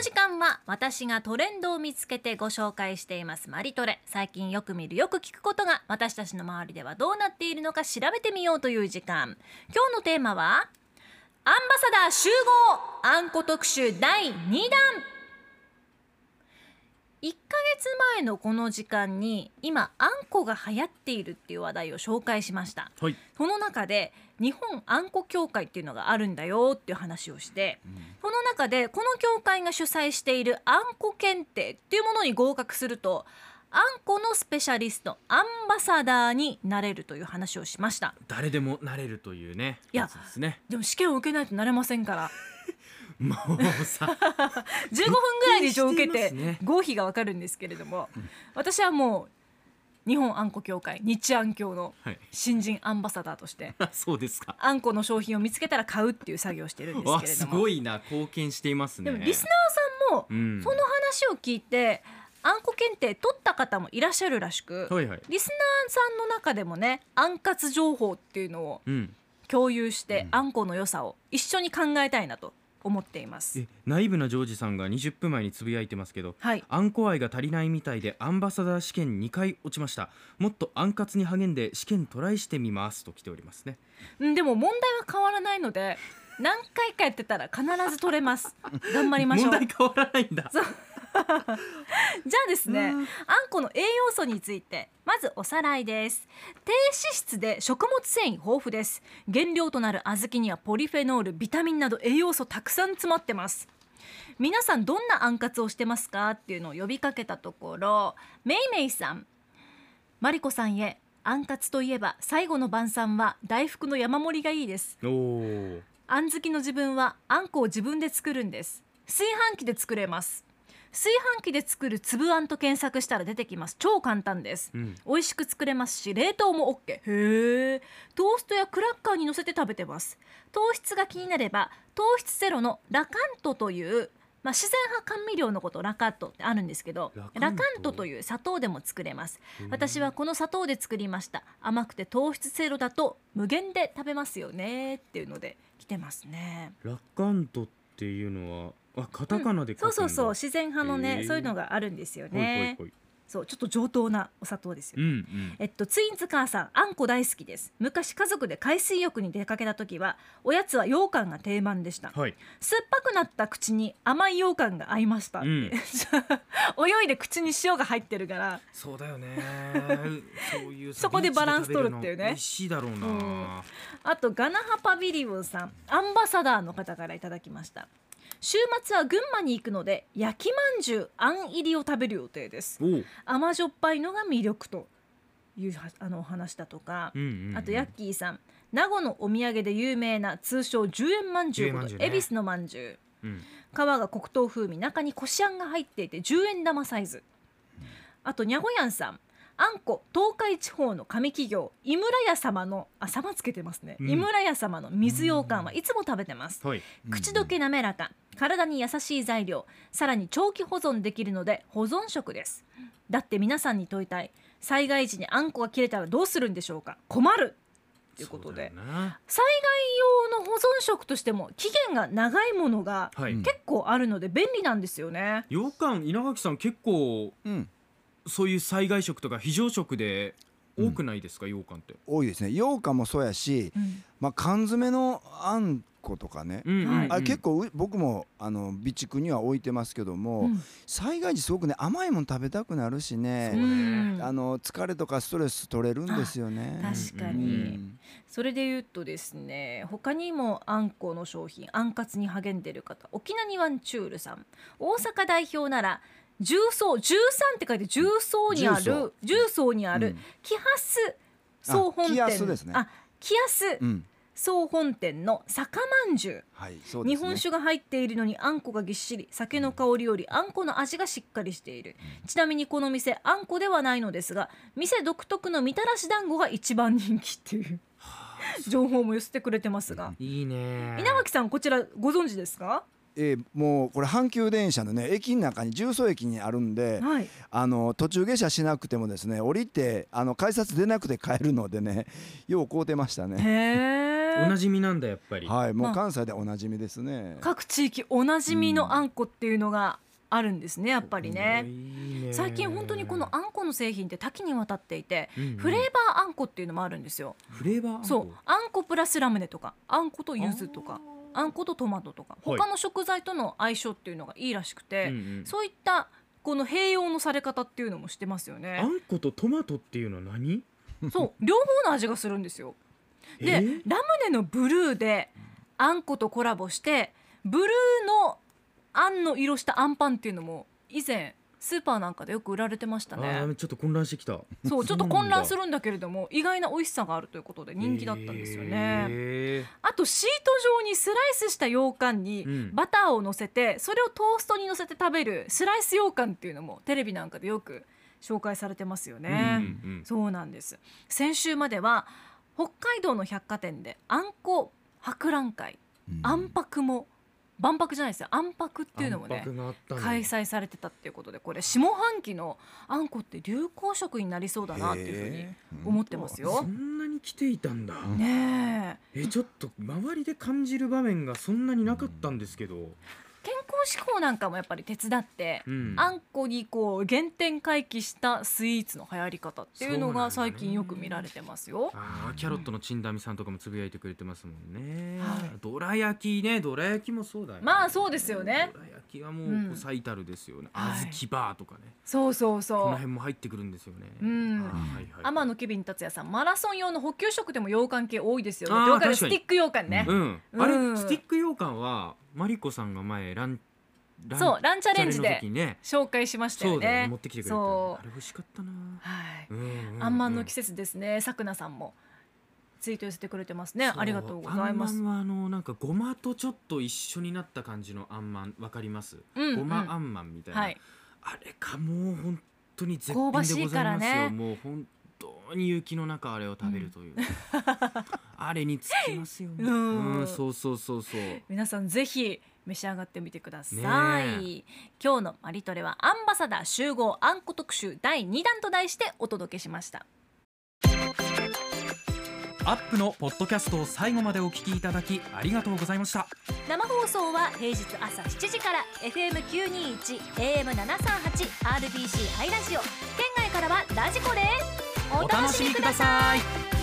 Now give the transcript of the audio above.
の時間は私がトレンドを見つけてご紹介していますマリトレ。最近よく見るよく聞くことが私たちの周りではどうなっているのか調べてみようという時間。今日のテーマはアンバサダー集合あんこ特集第2弾。1ヶ月前のこの時間に今あんこが流行っているっていう話題を紹介しましたはい。その中で日本あんこ協会っていうのがあるんだよっていう話をして、その中でこの協会が主催しているあんこ検定っていうものに合格するとあんこのスペシャリストアンバサダーになれるという話をしました誰でもなれるというね。いやつですね。でも試験を受けないとなれませんから もうさ。15分ぐらいで一応受けて合否がわかるんですけれども、私はもう日本あんこ協会日あん協のはい。新人アンバサダーとしてあ そうですか。あんこの商品を見つけたら買うっていう作業をしてるんですけれどもごいな貢献していますね。でもリスナーさんもうん。その話を聞いてあんこ検定取った方もいらっしゃるらしくはいはい。リスナーさんの中でもねあんかつ情報っていうのをうん。共有して、うんあんこの良さを一緒に考えたいなと思っています。えナイブなジョージさんが20分前につぶやいてますけど。はい。あんこ愛が足りないみたいでアンバサダー試験2回落ちました。もっとあんかつに励んで試験トライしてみます。と来ておりますね。うんでも問題は変わらないので何回かやってたら必ず取れます。頑張りましょう。問題変わらないんだ ゃあですねあんこの栄養素についてまずおさらいです。低脂質で食物繊維豊富です。原料となる小豆にはポリフェノールビタミンなど栄養素たくさん詰まってます。皆さんどんなあんかつをしてますかっていうのを呼びかけたところめいめいさんマリコさんへあんかつといえば最後の晩餐は大福の山盛りがいいです。あん好きの自分はあんこを自分で作るんです。炊飯器で作れます炊飯器で作る粒あんと検索したら出てきます。超簡単です。うん。美味しく作れますし冷凍も OK へえトーストやクラッカーに乗せて食べてます。糖質が気になれば糖質ゼロのラカントというまあ、自然派甘味料のことラカントってあるんですけどラカント？という砂糖でも作れます。私はこの砂糖で作りました。甘くて糖質ゼロだと無限で食べますよねっていうので来てますね。ラッカントっていうのはあカタカナで書くんだ、そうそうそう自然派のね、そういうのがあるんですよほいほいねほい。そうちょっと上等なお砂糖ですよ、うんうん。えっとツインズ母さんあんこ大好きです。昔家族で海水浴に出かけた時はおやつは羊羹が定番でした。はい。酸っぱくなった口に甘い羊羹が合いましたうん。泳いで口に塩が入ってるから。そうだよね。そういうそこでバランス取るっていうね。美味しいだろうな、うん。あとガナハパビリオンさんアンバサダーの方からいただきました週末は群馬に行くので焼きまんじゅうあん入りを食べる予定です。甘じょっぱいのが魅力というはあのお話だとか、うんうんうん。あとヤッキーさん。名護のお土産で有名な通称10円まんじゅうこ10円まんじゅうね。と恵比寿のまんじゅう。うん。皮が黒糖風味中にこしあんが入っていて10円玉サイズ。あとにゃごやんさんあんこ東海地方の紙企業井村屋様のあ様つけてますね、うん。井村屋様の水羊羹はいつも食べてます。はい。口どけ滑らか体に優しい材料さらに長期保存できるので保存食です。だって皆さんに問いたい。災害時にあんこが切れたらどうするんでしょうか？困る！ということで。災害用の保存食としても期限が長いものがはい、うん結構あるので便利なんですよね。羊羹稲垣さん結構うん、そういう災害食とか非常食で多くないですか、羊羹って。多いですね。羊羹もそうやし、まあ、缶詰のあんことかね、うんうんうん。はい。あれ結構う僕もあの備蓄には置いてますけども、うん。災害時すごくね甘いもの食べたくなるしね、ねうんあの疲れとかストレス取れるんですよね。う確かに、ん。それで言うとですね他にもあんこの商品あんかつに励んでる方沖縄にワンチュールさん。大阪代表なら重曹13って書いて重曹にある重曹。にあるうん。キハス総本店あキヤス総本店の酒まんじゅう。はい、ね。日本酒が入っているのにあんこがぎっしり酒の香りよりあんこの味がしっかりしている。ちなみにこの店あんこではないのですが店独特のみたらし団子が一番人気っていう 情報も寄せてくれてますが。いいね稲垣さんこちらご存知ですか？えーもうこれ阪急電車のね駅の中に重曹駅にあるんで、はい。あの途中下車しなくてもですね降りてあの改札出なくて帰るのでね よう買うてましたね。おなじみなんだやっぱり、はいもまあ。う関西でおなじみですね。各地域おなじみのあんこっていうのがあるんですねやっぱりね。いいね。最近本当にこのあんこの製品って多岐にわたっていて、うんうん。フレーバーあんこっていうのもあるんですよ。フレーバーあんこ？そうあんこプラスラムネとかあんこと柚子とかあんことトマトとか。はい。他の食材との相性っていうのがいいらしくて、うんうん。そういったこの併用のされ方っていうのもしてますよあね。んことトマトっていうのは何？そう。両方の味がするんですよ。でえー？ラムネのブルーであんことコラボしてブルーのあんの色したあんパンっていうのも以前スーパーなんかでよく売られてましたあねーちょっと混乱してきた。そうちょっと混乱するるんだけれども意外な美味しさがあるということで人気だったんですよね、へあとシート状にスライスした羊羹にうん。バターを乗せてそれをトーストに乗せて食べるスライス羊羹っていうのもテレビなんかでよく紹介されてますよーね、うんうん。そうなんです。先週までは北海道の百貨店であんこ博覧会うん。あんぱくも万博じゃないですよ。あんぱくっていうのもね開催されてたっていうことでこれ下半期のあんこって流行食になりそうだなっていうふうに思ってますよ。そ。んなに来ていたんだ、うんねえ。えちょっと周りで感じる場面がそんなになかったんですけど、健康志向なんかもやっぱり手伝って、うん。あんこにこう原点回帰したスイーツの流行り方っていうのが最近よく見られてますよ。あーキャロットのチンダミさんとかもつぶやいてくれてますもんね、はい。どら焼きねどら焼きもそうだよね。まあそうですよね。どら焼きはもううんこう最たるですよね、はい小豆バーとかね。そうそうこのそう。辺も入ってくるんですよね。うん。はいはい天野ケビン達也さんマラソン用の補給食でも羊羹系多い。ですよね。スティック羊羹ね。うん、あれうんスティック羊羹はマリコさんが前ランそうランチャレンジので紹介しましたよね。ね。持ってきてくれたあれ美味しかったな。はい。うんうんうんあんまんの季節ですね。さくなさんも。ツイート寄せてくれてますね。ありがとうございます。あんまんはあのなんかごまとちょっと一緒になった感じのあんまんわかります、うんごまあんまんみたいな、はい。あれかもう本当に絶品でございますよ、ね。もう本当に雪の中あれを食べるという、あれにつきますよ、うん。そうそうそうそう。皆さんぜひ召し上がってみてください、ね今日のマリトレはアンバサダー集合あんこ特集第2弾と題してお届けしました。アップのポッドキャストを最後までお聞きいただきありがとうございました。生放送は平日朝7時から FM921 AM738 RBC ハイラジオ。県外からはラジコですお楽しみください